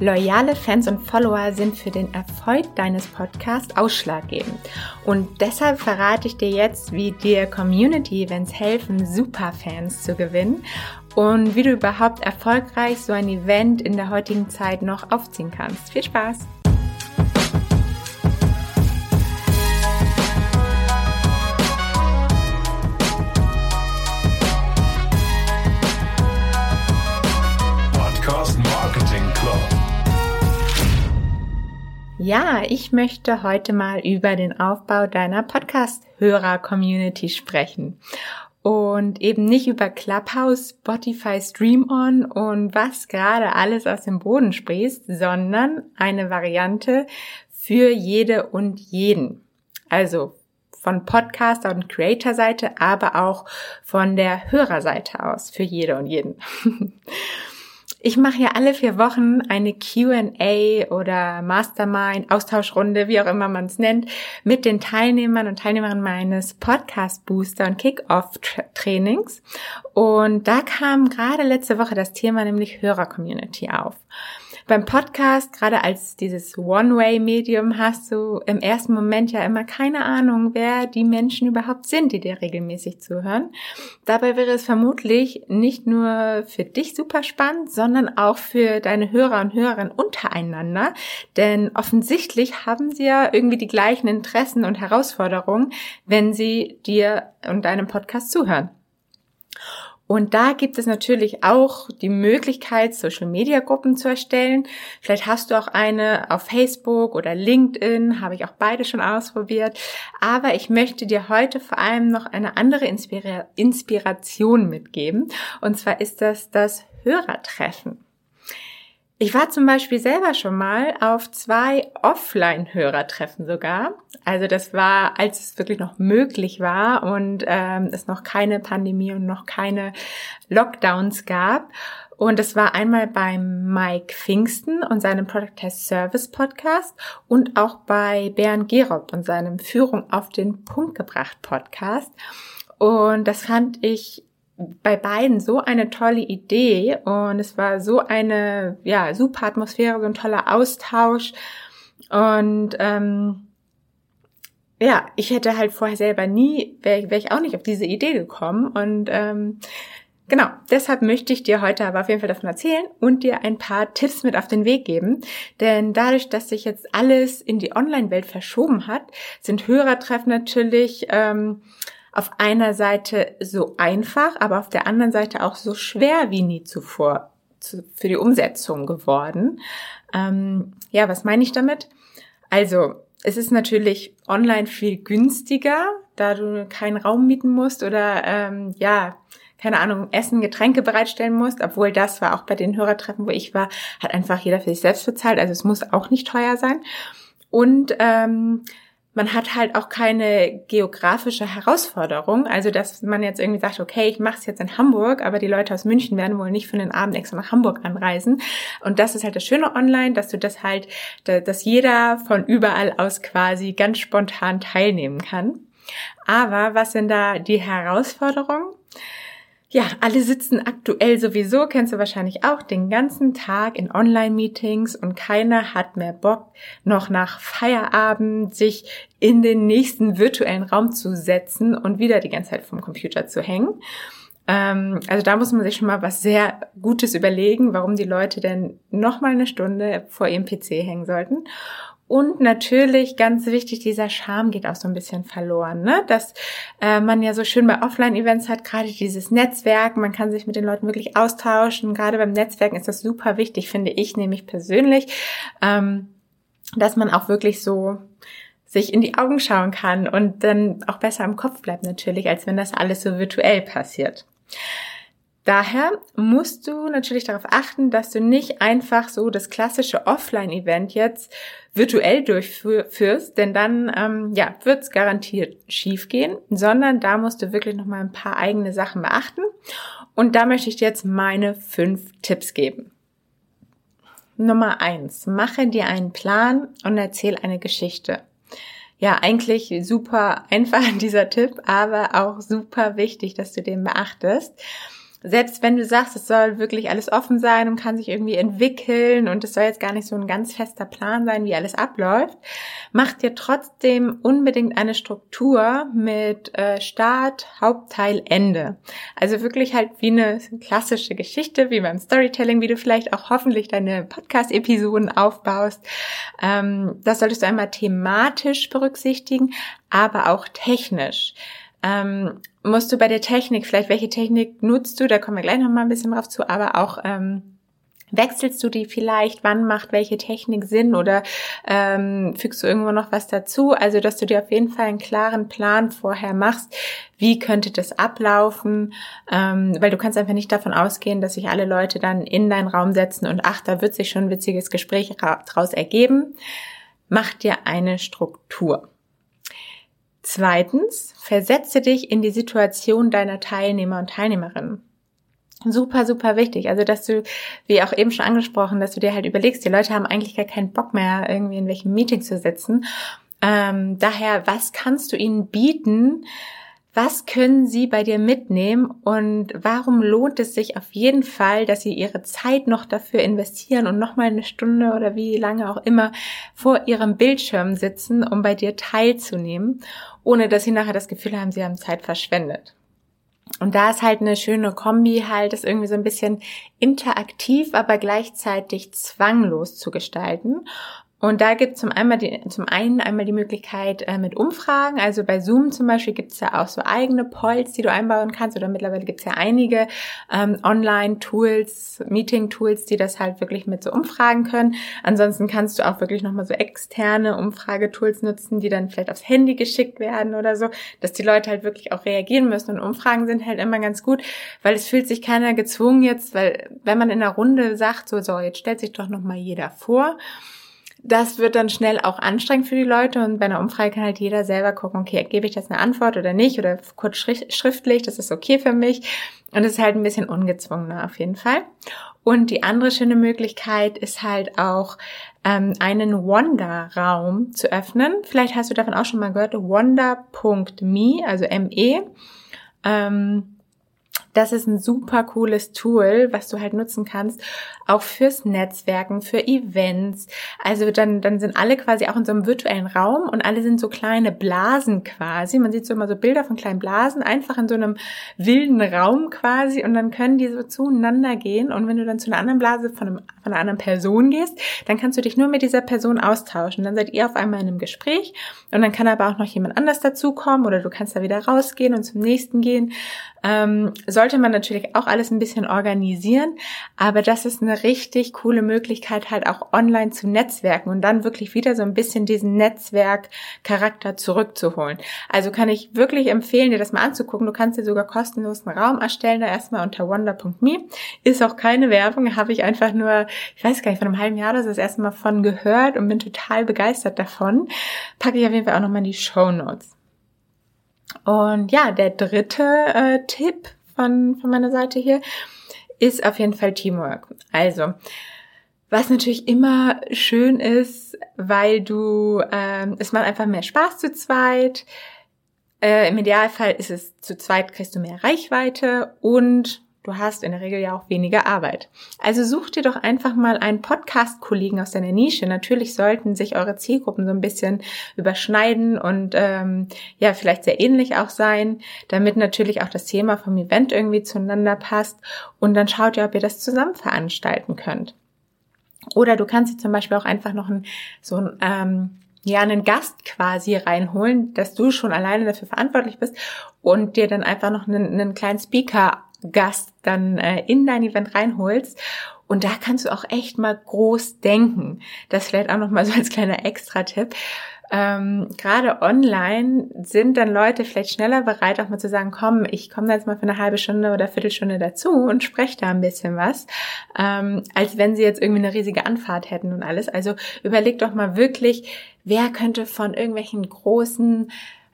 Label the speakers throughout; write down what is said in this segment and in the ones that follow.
Speaker 1: Loyale Fans und Follower sind für den Erfolg deines Podcasts ausschlaggebend. Und deshalb verrate ich dir jetzt, wie dir Community Events helfen, Superfans zu gewinnen und wie du überhaupt erfolgreich so ein Event in der heutigen Zeit noch aufziehen kannst. Viel Spaß! Ja, ich möchte heute mal über den Aufbau deiner Podcast-Hörer-Community sprechen. Und eben nicht über Clubhouse, Spotify, Stream On und was gerade alles aus dem Boden sprießt, sondern eine Variante für jede und jeden. Also von Podcaster- und Creator-Seite, aber auch von der Hörerseite aus für jede und jeden. Ich mache ja alle vier Wochen eine QA oder Mastermind, Austauschrunde, wie auch immer man es nennt, mit den Teilnehmern und Teilnehmerinnen meines Podcast Booster und Kickoff Trainings. Und da kam gerade letzte Woche das Thema nämlich Hörer-Community auf. Beim Podcast, gerade als dieses One-Way-Medium, hast du im ersten Moment ja immer keine Ahnung, wer die Menschen überhaupt sind, die dir regelmäßig zuhören. Dabei wäre es vermutlich nicht nur für dich super spannend, sondern auch für deine Hörer und Hörerinnen untereinander. Denn offensichtlich haben sie ja irgendwie die gleichen Interessen und Herausforderungen, wenn sie dir und deinem Podcast zuhören. Und da gibt es natürlich auch die Möglichkeit, Social-Media-Gruppen zu erstellen. Vielleicht hast du auch eine auf Facebook oder LinkedIn, habe ich auch beide schon ausprobiert. Aber ich möchte dir heute vor allem noch eine andere Inspira Inspiration mitgeben. Und zwar ist das das Hörertreffen. Ich war zum Beispiel selber schon mal auf zwei Offline-Hörertreffen sogar. Also das war, als es wirklich noch möglich war und ähm, es noch keine Pandemie und noch keine Lockdowns gab. Und das war einmal beim Mike Pfingsten und seinem Product Test Service Podcast und auch bei Bernd Gerob und seinem Führung auf den Punkt gebracht Podcast. Und das fand ich bei beiden so eine tolle Idee und es war so eine ja super Atmosphäre, so ein toller Austausch und ähm, ja, ich hätte halt vorher selber nie, wäre wär ich auch nicht auf diese Idee gekommen und ähm, genau, deshalb möchte ich dir heute aber auf jeden Fall davon erzählen und dir ein paar Tipps mit auf den Weg geben, denn dadurch, dass sich jetzt alles in die Online-Welt verschoben hat, sind Hörertreffen natürlich ähm, auf einer Seite so einfach, aber auf der anderen Seite auch so schwer wie nie zuvor zu, für die Umsetzung geworden. Ähm, ja, was meine ich damit? Also, es ist natürlich online viel günstiger, da du keinen Raum mieten musst oder ähm, ja, keine Ahnung, Essen, Getränke bereitstellen musst, obwohl das war auch bei den Hörertreffen, wo ich war, hat einfach jeder für sich selbst bezahlt, also es muss auch nicht teuer sein. Und ähm, man hat halt auch keine geografische Herausforderung. Also, dass man jetzt irgendwie sagt, okay, ich mache es jetzt in Hamburg, aber die Leute aus München werden wohl nicht für den Abend extra nach Hamburg anreisen. Und das ist halt das Schöne online, dass du das halt, dass jeder von überall aus quasi ganz spontan teilnehmen kann. Aber was sind da die Herausforderungen? Ja, alle sitzen aktuell sowieso, kennst du wahrscheinlich auch, den ganzen Tag in Online-Meetings und keiner hat mehr Bock, noch nach Feierabend sich in den nächsten virtuellen Raum zu setzen und wieder die ganze Zeit vom Computer zu hängen. Ähm, also da muss man sich schon mal was sehr Gutes überlegen, warum die Leute denn noch mal eine Stunde vor ihrem PC hängen sollten. Und natürlich ganz wichtig, dieser Charme geht auch so ein bisschen verloren, ne? Dass äh, man ja so schön bei Offline-Events hat, gerade dieses Netzwerk, man kann sich mit den Leuten wirklich austauschen. Gerade beim Netzwerken ist das super wichtig, finde ich nämlich persönlich, ähm, dass man auch wirklich so sich in die Augen schauen kann und dann auch besser im Kopf bleibt natürlich, als wenn das alles so virtuell passiert. Daher musst du natürlich darauf achten, dass du nicht einfach so das klassische Offline-Event jetzt virtuell durchführst, denn dann ähm, ja, wird es garantiert schiefgehen, sondern da musst du wirklich nochmal ein paar eigene Sachen beachten. Und da möchte ich dir jetzt meine fünf Tipps geben. Nummer eins, mache dir einen Plan und erzähl eine Geschichte. Ja, eigentlich super einfach dieser Tipp, aber auch super wichtig, dass du den beachtest. Selbst wenn du sagst, es soll wirklich alles offen sein und kann sich irgendwie entwickeln und es soll jetzt gar nicht so ein ganz fester Plan sein, wie alles abläuft, mach dir trotzdem unbedingt eine Struktur mit äh, Start, Hauptteil, Ende. Also wirklich halt wie eine klassische Geschichte, wie beim Storytelling, wie du vielleicht auch hoffentlich deine Podcast-Episoden aufbaust. Ähm, das solltest du einmal thematisch berücksichtigen, aber auch technisch. Ähm, musst du bei der Technik, vielleicht welche Technik nutzt du, da kommen wir gleich noch mal ein bisschen drauf zu, aber auch ähm, Wechselst du die vielleicht? Wann macht welche Technik Sinn? Oder ähm, fügst du irgendwo noch was dazu? Also, dass du dir auf jeden Fall einen klaren Plan vorher machst. Wie könnte das ablaufen? Ähm, weil du kannst einfach nicht davon ausgehen, dass sich alle Leute dann in deinen Raum setzen und ach, da wird sich schon ein witziges Gespräch draus ergeben. Mach dir eine Struktur. Zweitens, versetze dich in die Situation deiner Teilnehmer und Teilnehmerinnen. Super, super wichtig. Also, dass du, wie auch eben schon angesprochen, dass du dir halt überlegst, die Leute haben eigentlich gar keinen Bock mehr, irgendwie in welchem Meeting zu sitzen. Ähm, daher, was kannst du ihnen bieten, was können Sie bei dir mitnehmen und warum lohnt es sich auf jeden Fall, dass Sie Ihre Zeit noch dafür investieren und nochmal eine Stunde oder wie lange auch immer vor Ihrem Bildschirm sitzen, um bei dir teilzunehmen, ohne dass Sie nachher das Gefühl haben, Sie haben Zeit verschwendet. Und da ist halt eine schöne Kombi halt, das irgendwie so ein bisschen interaktiv, aber gleichzeitig zwanglos zu gestalten. Und da gibt es zum, zum einen einmal die Möglichkeit äh, mit Umfragen. Also bei Zoom zum Beispiel gibt es ja auch so eigene Polls, die du einbauen kannst. Oder mittlerweile gibt es ja einige ähm, Online-Tools, Meeting-Tools, die das halt wirklich mit so Umfragen können. Ansonsten kannst du auch wirklich nochmal so externe Umfragetools nutzen, die dann vielleicht aufs Handy geschickt werden oder so, dass die Leute halt wirklich auch reagieren müssen. Und Umfragen sind halt immer ganz gut, weil es fühlt sich keiner gezwungen jetzt, weil wenn man in einer Runde sagt, so, so, jetzt stellt sich doch nochmal jeder vor das wird dann schnell auch anstrengend für die Leute und bei einer Umfrage kann halt jeder selber gucken, okay, gebe ich das eine Antwort oder nicht oder kurz schriftlich, das ist okay für mich und es ist halt ein bisschen ungezwungener auf jeden Fall. Und die andere schöne Möglichkeit ist halt auch ähm, einen Wonder-Raum zu öffnen. Vielleicht hast du davon auch schon mal gehört, wonder.me, also M-E. Ähm, das ist ein super cooles Tool, was du halt nutzen kannst, auch fürs Netzwerken, für Events. Also dann, dann sind alle quasi auch in so einem virtuellen Raum und alle sind so kleine Blasen quasi. Man sieht so immer so Bilder von kleinen Blasen, einfach in so einem wilden Raum quasi und dann können die so zueinander gehen und wenn du dann zu einer anderen Blase von, einem, von einer anderen Person gehst, dann kannst du dich nur mit dieser Person austauschen. Dann seid ihr auf einmal in einem Gespräch und dann kann aber auch noch jemand anders dazukommen oder du kannst da wieder rausgehen und zum nächsten gehen. Ähm, sollte man natürlich auch alles ein bisschen organisieren, aber das ist eine richtig coole Möglichkeit, halt auch online zu netzwerken und dann wirklich wieder so ein bisschen diesen Netzwerkcharakter zurückzuholen. Also kann ich wirklich empfehlen, dir das mal anzugucken. Du kannst dir sogar kostenlos Raum erstellen, da erstmal unter wonder.me. Ist auch keine Werbung, habe ich einfach nur, ich weiß gar nicht, von einem halben Jahr das, das erste Mal von gehört und bin total begeistert davon. Packe ich auf jeden Fall auch nochmal in die Show Notes. Und ja, der dritte äh, Tipp von, von meiner Seite hier ist auf jeden Fall Teamwork. Also, was natürlich immer schön ist, weil du, ähm, es macht einfach mehr Spaß zu zweit. Äh, Im Idealfall ist es zu zweit kriegst du mehr Reichweite und Du hast in der Regel ja auch weniger Arbeit. Also such dir doch einfach mal einen Podcast-Kollegen aus deiner Nische. Natürlich sollten sich eure Zielgruppen so ein bisschen überschneiden und ähm, ja, vielleicht sehr ähnlich auch sein, damit natürlich auch das Thema vom Event irgendwie zueinander passt. Und dann schaut ihr, ob ihr das zusammen veranstalten könnt. Oder du kannst dir zum Beispiel auch einfach noch ein, so ein ähm, ja, einen Gast quasi reinholen, dass du schon alleine dafür verantwortlich bist und dir dann einfach noch einen, einen kleinen Speaker Gast dann äh, in dein Event reinholst. Und da kannst du auch echt mal groß denken. Das vielleicht auch noch mal so als kleiner Extra-Tipp. Ähm, Gerade online sind dann Leute vielleicht schneller bereit, auch mal zu sagen, komm, ich komme da jetzt mal für eine halbe Stunde oder Viertelstunde dazu und spreche da ein bisschen was, ähm, als wenn sie jetzt irgendwie eine riesige Anfahrt hätten und alles. Also überleg doch mal wirklich, wer könnte von irgendwelchen großen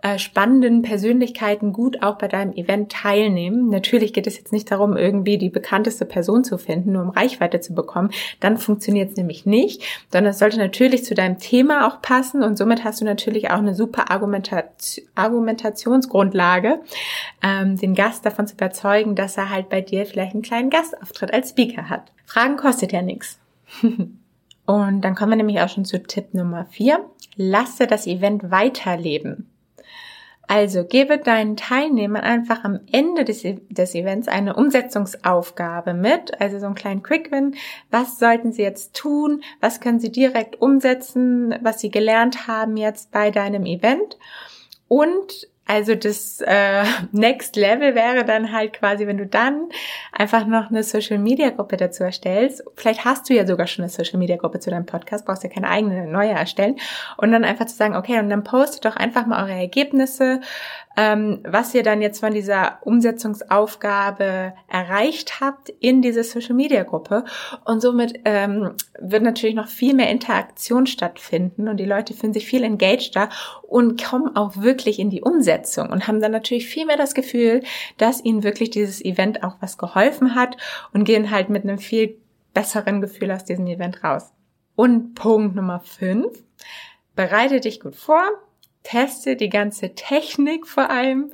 Speaker 1: äh, spannenden Persönlichkeiten gut auch bei deinem Event teilnehmen. Natürlich geht es jetzt nicht darum, irgendwie die bekannteste Person zu finden, nur um Reichweite zu bekommen. Dann funktioniert es nämlich nicht, sondern es sollte natürlich zu deinem Thema auch passen und somit hast du natürlich auch eine super Argumentation, Argumentationsgrundlage, ähm, den Gast davon zu überzeugen, dass er halt bei dir vielleicht einen kleinen Gastauftritt als Speaker hat. Fragen kostet ja nichts. Und dann kommen wir nämlich auch schon zu Tipp Nummer vier. Lasse das Event weiterleben. Also gebe deinen Teilnehmern einfach am Ende des, des Events eine Umsetzungsaufgabe mit, also so einen kleinen Quick-Win. Was sollten sie jetzt tun? Was können sie direkt umsetzen, was sie gelernt haben jetzt bei deinem Event? Und also das äh, Next Level wäre dann halt quasi, wenn du dann einfach noch eine Social Media Gruppe dazu erstellst. Vielleicht hast du ja sogar schon eine Social Media Gruppe zu deinem Podcast, brauchst ja keine eigene neue erstellen. Und dann einfach zu sagen, okay, und dann postet doch einfach mal eure Ergebnisse, ähm, was ihr dann jetzt von dieser Umsetzungsaufgabe erreicht habt in diese Social Media Gruppe. Und somit ähm, wird natürlich noch viel mehr Interaktion stattfinden und die Leute fühlen sich viel engageder und kommen auch wirklich in die Umsetzung und haben dann natürlich viel mehr das Gefühl, dass ihnen wirklich dieses Event auch was geholfen hat und gehen halt mit einem viel besseren Gefühl aus diesem Event raus. Und Punkt Nummer fünf: Bereite dich gut vor, teste die ganze Technik vor allem.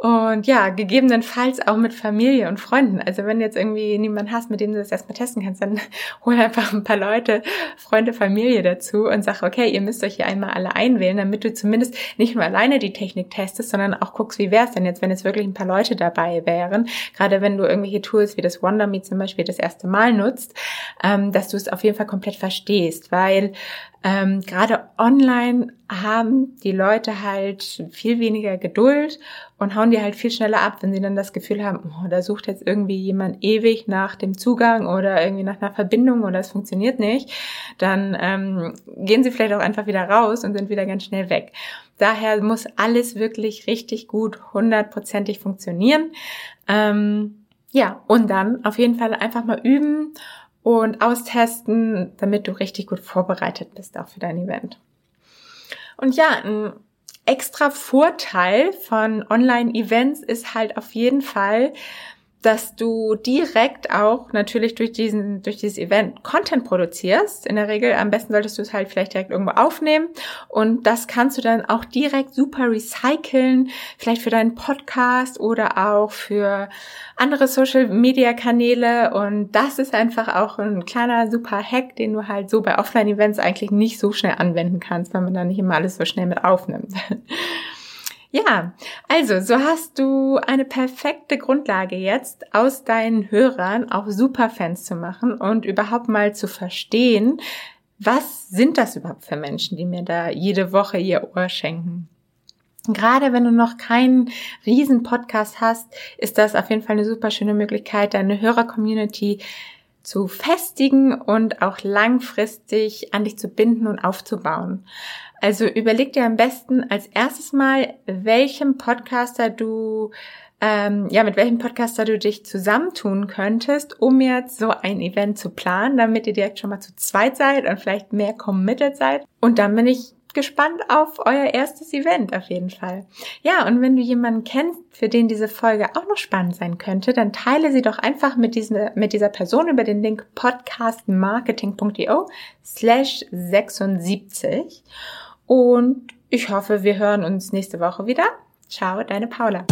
Speaker 1: Und ja, gegebenenfalls auch mit Familie und Freunden. Also wenn jetzt irgendwie niemand hast, mit dem du das erstmal testen kannst, dann hol einfach ein paar Leute, Freunde, Familie dazu und sag, okay, ihr müsst euch hier einmal alle einwählen, damit du zumindest nicht nur alleine die Technik testest, sondern auch guckst, wie wäre es denn jetzt, wenn jetzt wirklich ein paar Leute dabei wären. Gerade wenn du irgendwelche Tools wie das WonderMe zum Beispiel das erste Mal nutzt, ähm, dass du es auf jeden Fall komplett verstehst, weil ähm, Gerade online haben die Leute halt viel weniger Geduld und hauen die halt viel schneller ab, wenn sie dann das Gefühl haben, oh, da sucht jetzt irgendwie jemand ewig nach dem Zugang oder irgendwie nach einer Verbindung oder es funktioniert nicht, dann ähm, gehen sie vielleicht auch einfach wieder raus und sind wieder ganz schnell weg. Daher muss alles wirklich richtig gut hundertprozentig funktionieren. Ähm, ja, und dann auf jeden Fall einfach mal üben und austesten, damit du richtig gut vorbereitet bist auch für dein Event. Und ja, ein extra Vorteil von Online-Events ist halt auf jeden Fall, dass du direkt auch natürlich durch diesen, durch dieses Event Content produzierst. In der Regel, am besten solltest du es halt vielleicht direkt irgendwo aufnehmen. Und das kannst du dann auch direkt super recyceln. Vielleicht für deinen Podcast oder auch für andere Social Media Kanäle. Und das ist einfach auch ein kleiner super Hack, den du halt so bei Offline Events eigentlich nicht so schnell anwenden kannst, weil man da nicht immer alles so schnell mit aufnimmt. Ja, also so hast du eine perfekte Grundlage jetzt aus deinen Hörern auch Superfans zu machen und überhaupt mal zu verstehen, was sind das überhaupt für Menschen, die mir da jede Woche ihr Ohr schenken. Gerade wenn du noch keinen riesen Podcast hast, ist das auf jeden Fall eine super schöne Möglichkeit, deine Hörer-Community zu festigen und auch langfristig an dich zu binden und aufzubauen. Also überleg dir am besten als erstes mal, welchem Podcaster du ähm, ja, mit welchem Podcaster du dich zusammentun könntest, um jetzt so ein Event zu planen, damit ihr direkt schon mal zu zweit seid und vielleicht mehr committed seid. Und dann bin ich gespannt auf euer erstes Event auf jeden Fall. Ja, und wenn du jemanden kennst, für den diese Folge auch noch spannend sein könnte, dann teile sie doch einfach mit, diesem, mit dieser Person über den Link podcastmarketing.io slash 76 und ich hoffe, wir hören uns nächste Woche wieder. Ciao, deine Paula.